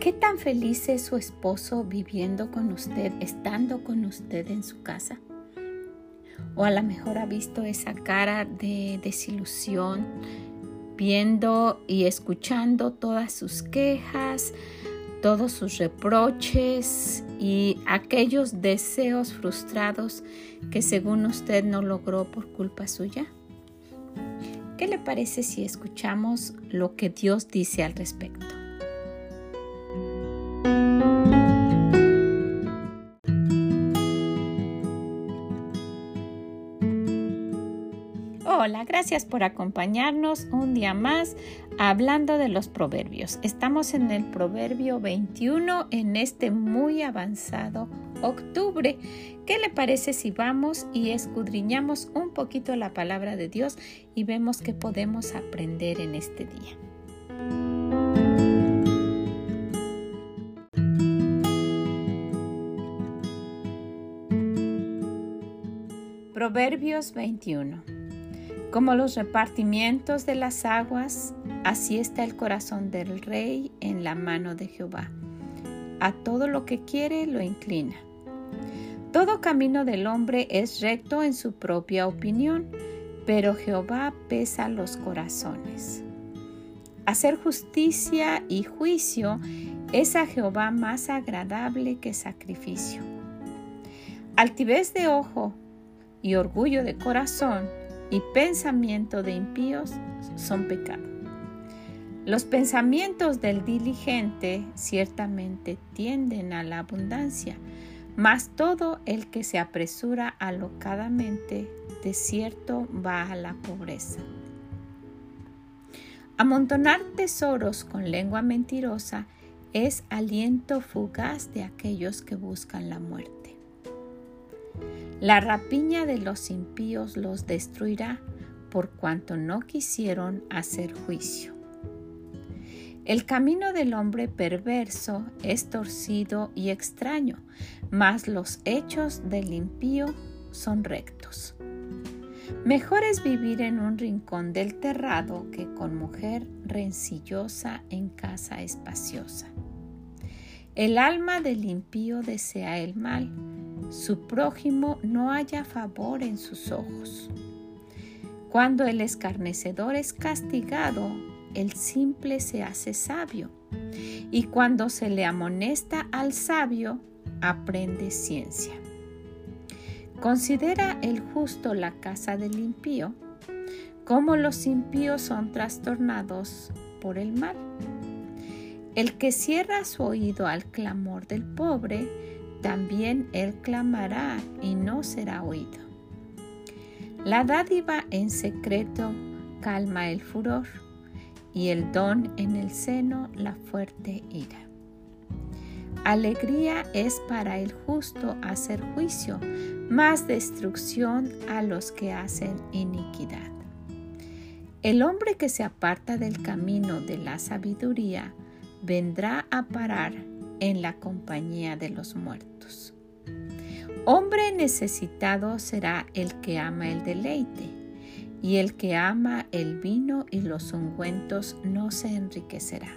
¿Qué tan feliz es su esposo viviendo con usted, estando con usted en su casa? O a lo mejor ha visto esa cara de desilusión, viendo y escuchando todas sus quejas, todos sus reproches y aquellos deseos frustrados que según usted no logró por culpa suya. ¿Qué le parece si escuchamos lo que Dios dice al respecto? Gracias por acompañarnos un día más hablando de los proverbios. Estamos en el proverbio 21 en este muy avanzado octubre. ¿Qué le parece si vamos y escudriñamos un poquito la palabra de Dios y vemos qué podemos aprender en este día? Proverbios 21 como los repartimientos de las aguas, así está el corazón del rey en la mano de Jehová. A todo lo que quiere lo inclina. Todo camino del hombre es recto en su propia opinión, pero Jehová pesa los corazones. Hacer justicia y juicio es a Jehová más agradable que sacrificio. Altivez de ojo y orgullo de corazón y pensamiento de impíos son pecado. Los pensamientos del diligente ciertamente tienden a la abundancia, mas todo el que se apresura alocadamente de cierto va a la pobreza. Amontonar tesoros con lengua mentirosa es aliento fugaz de aquellos que buscan la muerte. La rapiña de los impíos los destruirá por cuanto no quisieron hacer juicio. El camino del hombre perverso es torcido y extraño, mas los hechos del impío son rectos. Mejor es vivir en un rincón del terrado que con mujer rencillosa en casa espaciosa. El alma del impío desea el mal, su prójimo no haya favor en sus ojos. Cuando el escarnecedor es castigado, el simple se hace sabio, y cuando se le amonesta al sabio, aprende ciencia. Considera el justo la casa del impío, como los impíos son trastornados por el mal. El que cierra su oído al clamor del pobre, también él clamará y no será oído. La dádiva en secreto calma el furor y el don en el seno la fuerte ira. Alegría es para el justo hacer juicio, más destrucción a los que hacen iniquidad. El hombre que se aparta del camino de la sabiduría vendrá a parar en la compañía de los muertos. Hombre necesitado será el que ama el deleite, y el que ama el vino y los ungüentos no se enriquecerá.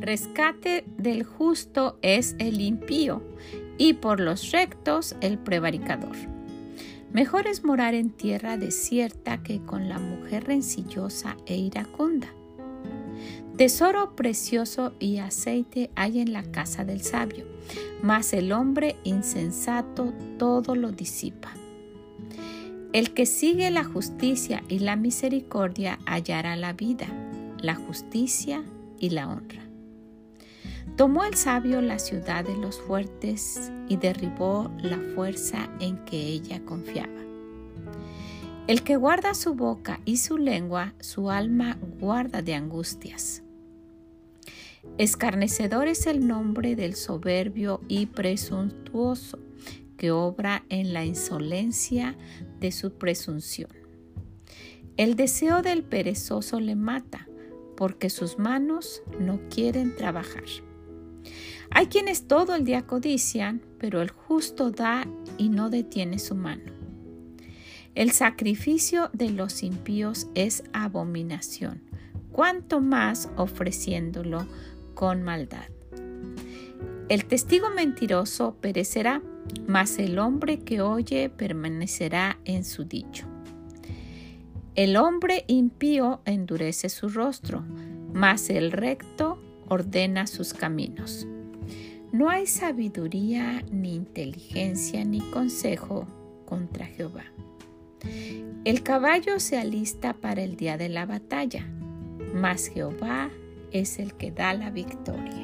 Rescate del justo es el impío, y por los rectos el prevaricador. Mejor es morar en tierra desierta que con la mujer rencillosa e iracunda. Tesoro precioso y aceite hay en la casa del sabio, mas el hombre insensato todo lo disipa. El que sigue la justicia y la misericordia hallará la vida, la justicia y la honra. Tomó el sabio la ciudad de los fuertes y derribó la fuerza en que ella confiaba. El que guarda su boca y su lengua, su alma guarda de angustias. Escarnecedor es el nombre del soberbio y presuntuoso, que obra en la insolencia de su presunción. El deseo del perezoso le mata, porque sus manos no quieren trabajar. Hay quienes todo el día codician, pero el justo da y no detiene su mano. El sacrificio de los impíos es abominación, cuanto más ofreciéndolo con maldad. El testigo mentiroso perecerá, mas el hombre que oye permanecerá en su dicho. El hombre impío endurece su rostro, mas el recto ordena sus caminos. No hay sabiduría, ni inteligencia, ni consejo contra Jehová. El caballo se alista para el día de la batalla, mas Jehová es el que da la victoria.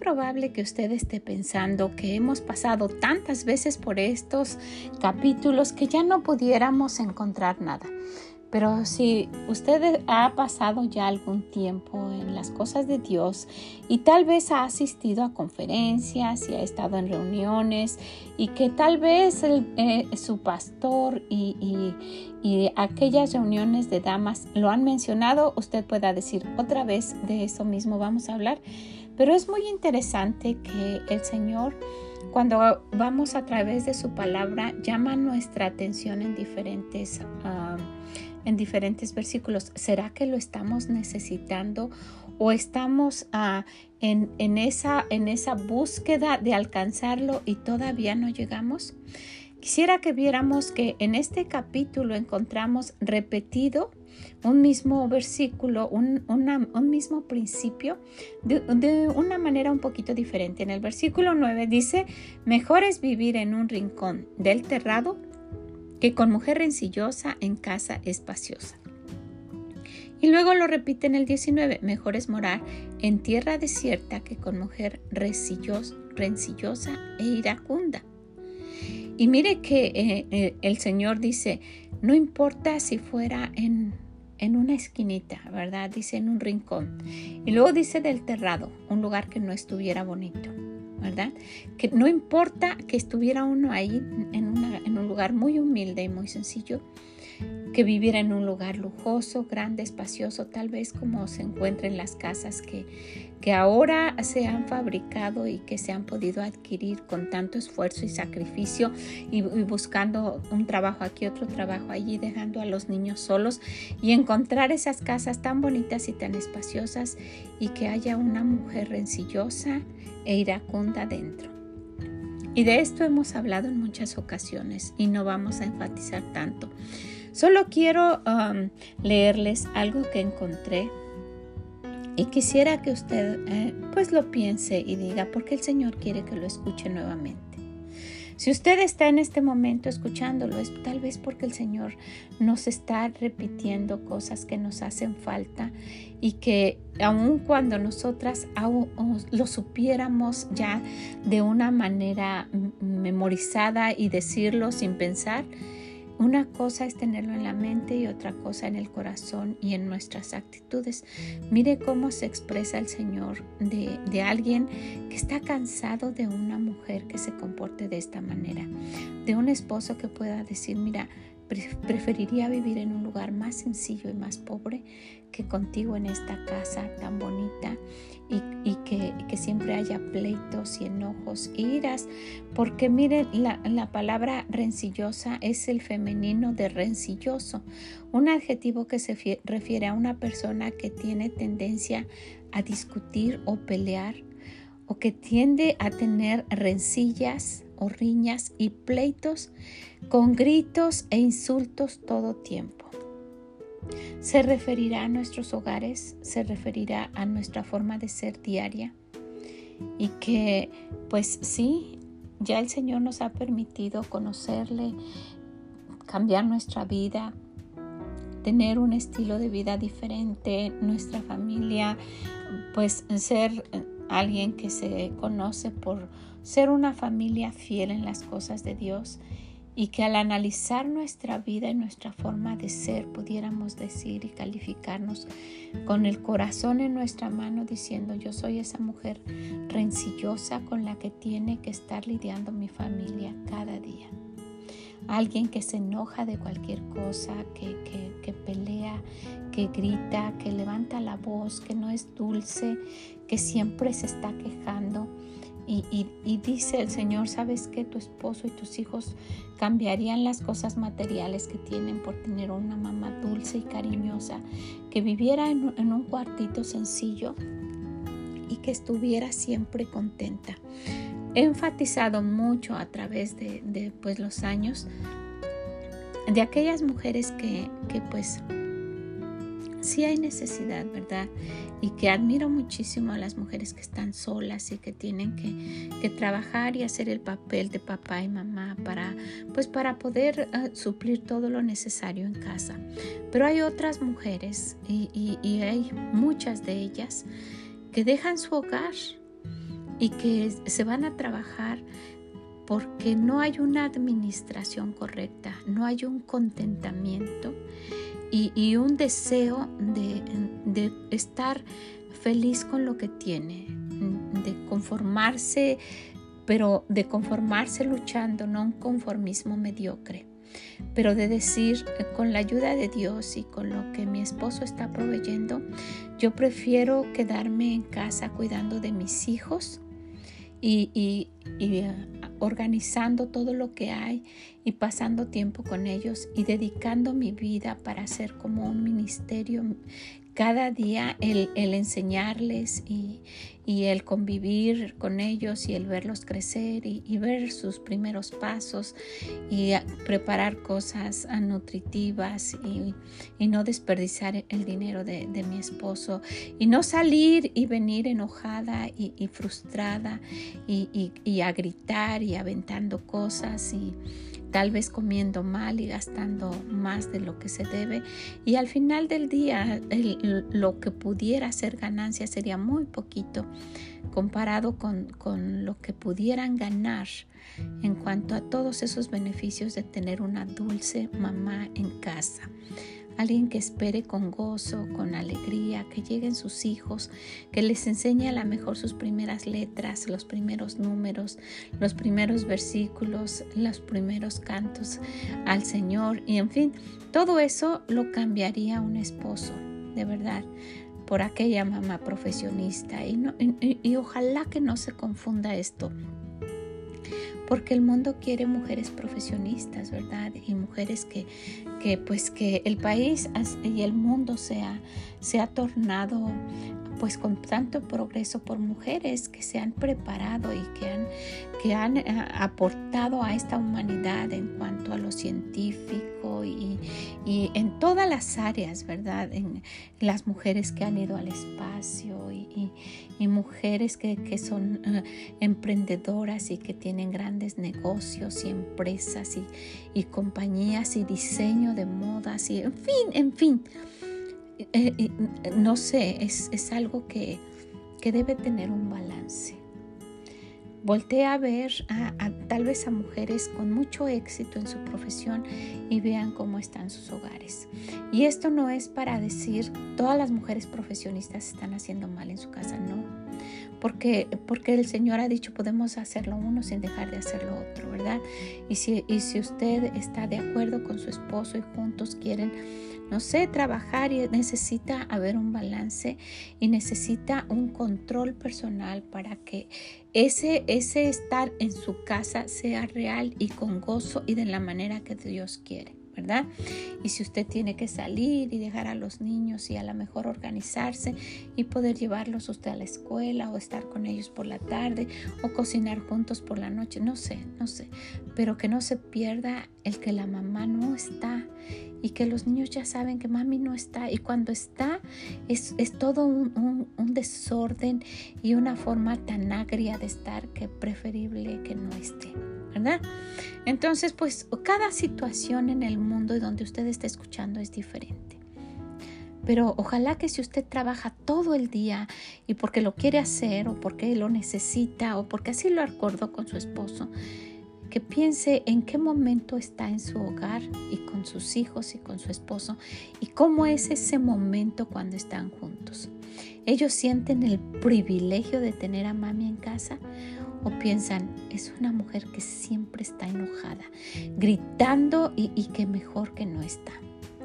Probable que usted esté pensando que hemos pasado tantas veces por estos capítulos que ya no pudiéramos encontrar nada. Pero si usted ha pasado ya algún tiempo en las cosas de Dios y tal vez ha asistido a conferencias y ha estado en reuniones y que tal vez eh, su pastor y, y aquellas reuniones de damas lo han mencionado, usted pueda decir otra vez de eso mismo vamos a hablar. Pero es muy interesante que el Señor cuando vamos a través de su palabra llama nuestra atención en diferentes uh, en diferentes versículos. ¿Será que lo estamos necesitando o estamos ah, en, en, esa, en esa búsqueda de alcanzarlo y todavía no llegamos? Quisiera que viéramos que en este capítulo encontramos repetido un mismo versículo, un, un mismo principio de, una manera un poquito diferente. En el versículo 9 dice, mejor es vivir en un rincón del terrado que con mujer rencillosa en casa espaciosa. Y luego lo repite en el 19, mejor es morar en tierra desierta que con mujer rencillosa e iracunda. Y mire que eh, eh, el Señor dice, no importa si fuera en, en una esquinita, ¿verdad? Dice en un rincón. Y luego dice del terrado, un lugar que no estuviera bonito. ¿Verdad? Que no importa que estuviera uno ahí en, un lugar muy humilde y muy sencillo, que viviera en un lugar lujoso, grande, espacioso, tal vez como se encuentra en las casas que, que ahora se han fabricado y que se han podido adquirir con tanto esfuerzo y sacrificio y, buscando un trabajo aquí, otro trabajo allí, dejando a los niños solos y encontrar esas casas tan bonitas y tan espaciosas y que haya una mujer rencillosa e iracunda dentro. Y de esto hemos hablado en muchas ocasiones y no vamos a enfatizar tanto. Solo quiero um, leerles algo que encontré y quisiera que usted eh, pues lo piense y diga porque el Señor quiere que lo escuche nuevamente. Si usted está en este momento escuchándolo, es tal vez porque el Señor nos está repitiendo cosas que nos hacen falta y que aun cuando nosotras lo supiéramos ya de una manera memorizada y decirlo sin pensar, una cosa es tenerlo en la mente y otra cosa en el corazón y en nuestras actitudes. Mire cómo se expresa el Señor de, alguien que está cansado de una mujer que se comporte de esta manera, de un esposo que pueda decir, mira, preferiría vivir en un lugar más sencillo y más pobre que contigo en esta casa tan bonita que, siempre haya pleitos y enojos, iras, porque miren, la, la palabra rencillosa es el femenino de rencilloso, un adjetivo que se refiere a una persona que tiene tendencia a discutir o pelear o que tiende a tener rencillas o riñas y pleitos con gritos e insultos todo tiempo. Se referirá a nuestros hogares, se referirá a nuestra forma de ser diaria y que pues sí, ya el Señor nos ha permitido conocerle, cambiar nuestra vida, tener un estilo de vida diferente, nuestra familia pues ser alguien que se conoce por ser una familia fiel en las cosas de Dios y que al analizar nuestra vida y nuestra forma de ser pudiéramos decir y calificarnos con el corazón en nuestra mano diciendo yo soy esa mujer rencillosa con la que tiene que estar lidiando mi familia cada día. Alguien que se enoja de cualquier cosa, que, que pelea, que grita, que levanta la voz, que no es dulce, que siempre se está quejando y, dice el Señor, ¿sabes que Tu esposo y tus hijos cambiarían las cosas materiales que tienen por tener una mamá dulce y cariñosa, que viviera en, un cuartito sencillo y que estuviera siempre contenta. He enfatizado mucho a través de, pues, los años de aquellas mujeres que, que pues sí hay necesidad, ¿verdad? Y que admiro muchísimo a las mujeres que están solas y que tienen que, trabajar y hacer el papel de papá y mamá para, pues para poder eh, suplir todo lo necesario en casa. Pero hay otras mujeres y, y hay muchas de ellas que dejan su hogar y que se van a trabajar porque no hay una administración correcta, no hay un contentamiento y, un deseo de, estar feliz con lo que tiene, de conformarse, pero de conformarse luchando, no un conformismo mediocre, pero de decir, eh, con la ayuda de Dios y con lo que mi esposo está proveyendo, yo prefiero quedarme en casa cuidando de mis hijos y, eh, organizando todo lo que hay y pasando tiempo con ellos y dedicando mi vida para hacer como un ministerio cada día el, enseñarles y, el convivir con ellos y el verlos crecer y, ver sus primeros pasos y preparar cosas nutritivas y, no desperdiciar el dinero de, de, mi esposo y no salir y venir enojada y, frustrada y, a gritar y aventando cosas y tal vez comiendo mal y gastando más de lo que se debe. Y al final del día lo que pudiera ser ganancia sería muy poquito comparado con, con lo que pudieran ganar en cuanto a todos esos beneficios de tener una dulce mamá en casa. Alguien que espere con gozo, con alegría, que lleguen sus hijos, que les enseñe a lo mejor sus primeras letras, los primeros números, los primeros versículos, los primeros cantos al Señor. Y en fin, todo eso lo cambiaría un esposo, de verdad por aquella mamá profesionista y, y ojalá que no se confunda esto porque el mundo quiere mujeres profesionistas, ¿verdad? Y mujeres que, que pues que el país y el mundo sea, se ha tornado pues con tanto progreso por mujeres que se han preparado y que que han eh, aportado a esta humanidad en cuanto a lo científico y, en todas las áreas, ¿verdad? En las mujeres que han ido al espacio y, mujeres que, son eh, emprendedoras y que tienen grandes negocios y empresas y, compañías y diseño de modas y en fin, en fin. Eh, no sé, es, algo que, debe tener un balance. Volté a ver a, tal vez a mujeres con mucho éxito en su profesión y vean cómo están sus hogares. Y esto no es para decir todas las mujeres profesionistas están haciendo mal en su casa, no. Porque, porque el Señor ha dicho podemos hacerlo uno sin dejar de hacer lo otro, ¿verdad? Y si, y si usted está de acuerdo con su esposo y juntos quieren no sé, trabajar y necesita haber un balance y necesita un control personal para que ese, ese estar en su casa sea real y con gozo y de la manera que Dios quiere. ¿verdad? Y si usted tiene que salir y dejar a los niños y a lo mejor organizarse y poder llevarlos usted a la escuela o estar con ellos por la tarde o cocinar juntos por la noche, no sé, no sé, pero que no se pierda el que la mamá no está y que los niños ya saben que mami no está y cuando está es, todo un, un, desorden y una forma tan agria de estar que preferible que no esté, ¿verdad? Entonces, pues cada situación en el mundo y donde usted está escuchando es diferente. Pero ojalá que si usted trabaja todo el día y porque lo quiere hacer o porque lo necesita o porque así lo acordó con su esposo, que piense en qué momento está en su hogar y con sus hijos y con su esposo y cómo es ese momento cuando están juntos. Ellos sienten el privilegio de tener a mami en casa o piensan, es una mujer que siempre está enojada, gritando y, y que mejor que no está.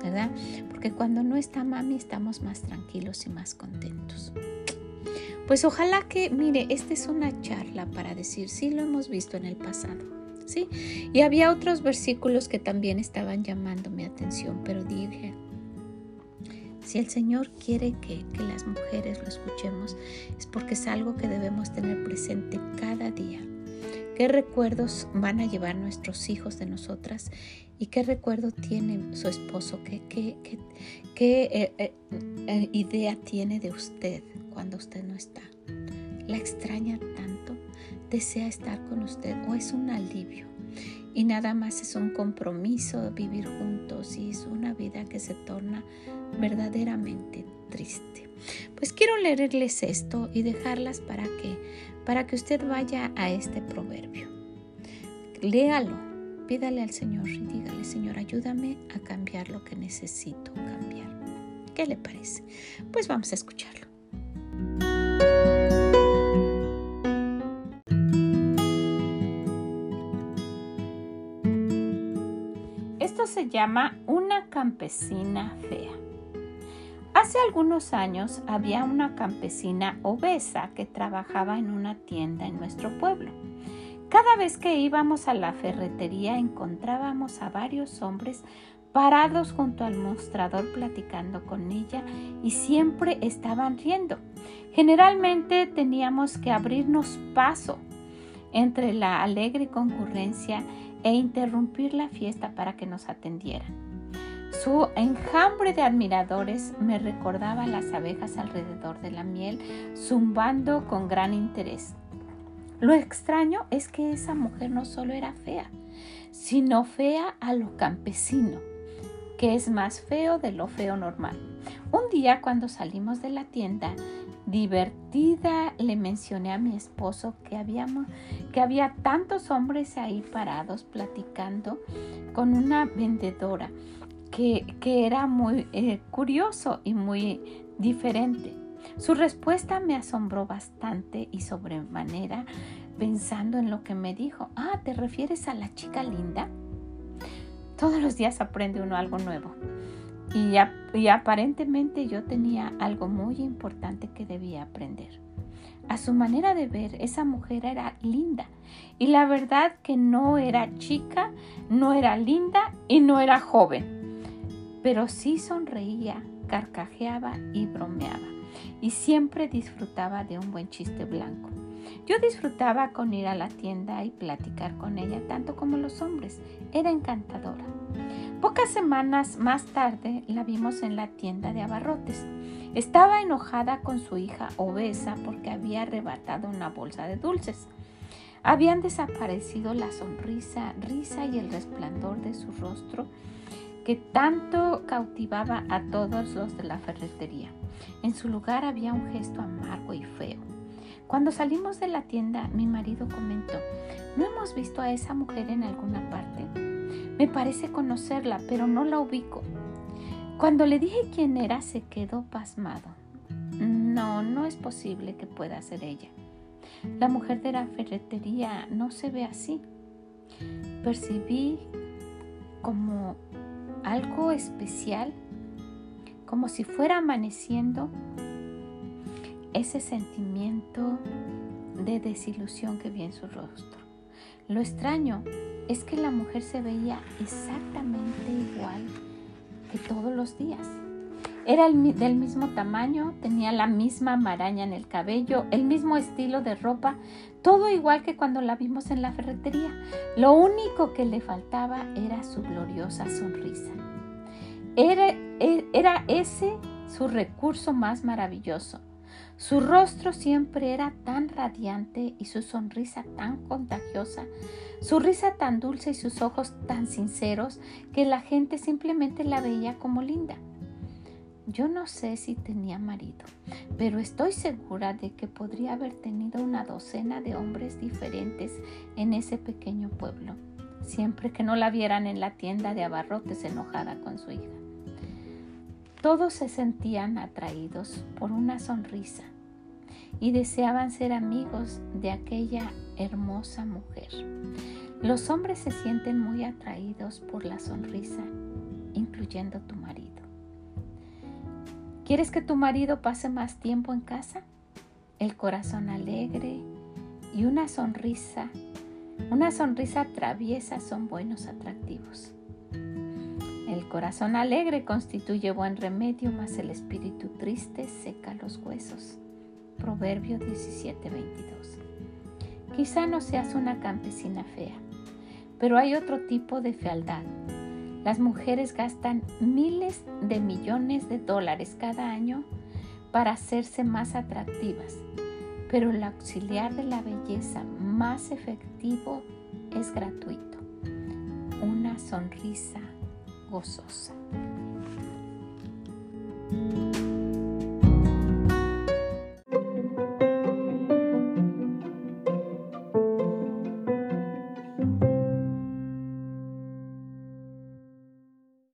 ¿verdad? Porque cuando no está mami estamos más tranquilos y más contentos. Pues ojalá que, mire, esta es una charla para decir, sí lo hemos visto en el pasado, Y había otros versículos que también estaban llamando mi atención, pero dije, si el Señor quiere que, que, las mujeres lo escuchemos, es porque es algo que debemos tener presente cada día. ¿Qué recuerdos van a llevar nuestros hijos de nosotras ¿Y qué recuerdo tiene su esposo? ¿Qué, qué, qué, eh, eh, eh, idea tiene de usted cuando usted no está? ¿La extraña tanto? ¿Desea estar con usted o es un alivio? Y nada más es un compromiso vivir juntos y es una vida que se torna verdaderamente triste. Pues quiero leerles esto y dejarlas para que, para que usted vaya a este proverbio. Léalo Pídale al Señor y dígale, Señor, ayúdame a cambiar lo que necesito cambiar. ¿Qué le parece? Pues vamos a escucharlo. Se llama una campesina fea. Hace algunos años había una campesina obesa que trabajaba en una tienda en nuestro pueblo. Cada vez que íbamos a la ferretería encontrábamos a varios hombres parados junto al mostrador platicando con ella y siempre estaban riendo. Generalmente teníamos que abrirnos paso entre la alegre concurrencia e interrumpir la fiesta para que nos atendieran. Su enjambre de admiradores me recordaba las abejas alrededor de la miel, zumbando con gran interés. Lo extraño es que esa mujer no solo era fea, sino fea a lo campesino, que es más feo de lo feo normal. Un día cuando salimos de la tienda, divertida, le mencioné a mi esposo que, habíamos, que había tantos hombres ahí parados platicando con una vendedora que, era muy eh, curioso y muy diferente. Su respuesta me asombró bastante y sobremanera pensando en lo que me dijo. Ah, ¿te refieres a la chica linda? Todos los días aprende uno algo nuevo. Y, aparentemente yo tenía algo muy importante que debía aprender. A su manera de ver, esa mujer era linda. Y la verdad que no era chica, no era linda y no era joven. Pero sí sonreía, carcajeaba y bromeaba y siempre disfrutaba de un buen chiste blanco. Yo disfrutaba con ir a la tienda y platicar con ella tanto como los hombres. Era encantadora. Pocas semanas más tarde la vimos en la tienda de abarrotes. Estaba enojada con su hija obesa porque había arrebatado una bolsa de dulces. Habían desaparecido la sonrisa, risa y el resplandor de su rostro que tanto cautivaba a todos los de la ferretería. En su lugar había un gesto amargo y feo. Cuando salimos de la tienda, mi marido comentó, ¿no hemos visto a esa mujer en alguna parte? Me parece conocerla, pero no la ubico. Cuando le dije quién era, se quedó pasmado. No, no es posible que pueda ser ella. La mujer de la ferretería no se ve así. Percibí como algo especial, como si fuera amaneciendo ese sentimiento de desilusión que vi en su rostro. Lo extraño es que la mujer se veía exactamente igual que todos los días. Era del mismo tamaño, tenía la misma maraña en el cabello, el mismo estilo de ropa, todo igual que cuando la vimos en la ferretería. Lo único que le faltaba era su gloriosa sonrisa. Era, e, ese su recurso más maravilloso. Su rostro siempre era tan radiante y su sonrisa tan contagiosa, su risa tan dulce y sus ojos tan sinceros que la gente simplemente la veía como linda. Yo no sé si tenía marido, pero estoy segura de que podría haber tenido una docena de hombres diferentes en ese pequeño pueblo, siempre que no la vieran en la tienda de abarrotes enojada con su hija. Todos se sentían atraídos por una sonrisa y deseaban ser amigos de aquella hermosa mujer. Los hombres se sienten muy atraídos por la sonrisa, incluyendo tu marido. ¿Quieres que tu marido pase más tiempo en casa? El corazón alegre y una sonrisa, una sonrisa traviesa son buenos atractivos. El corazón alegre constituye buen remedio, mas el espíritu triste seca los huesos. Proverbio 17:22. Quizá no seas una campesina fea, pero hay otro tipo de fealdad las mujeres gastan miles de millones de dólares cada año para hacerse más atractivas, pero el auxiliar de la belleza más efectivo es gratuito, una sonrisa gozosa.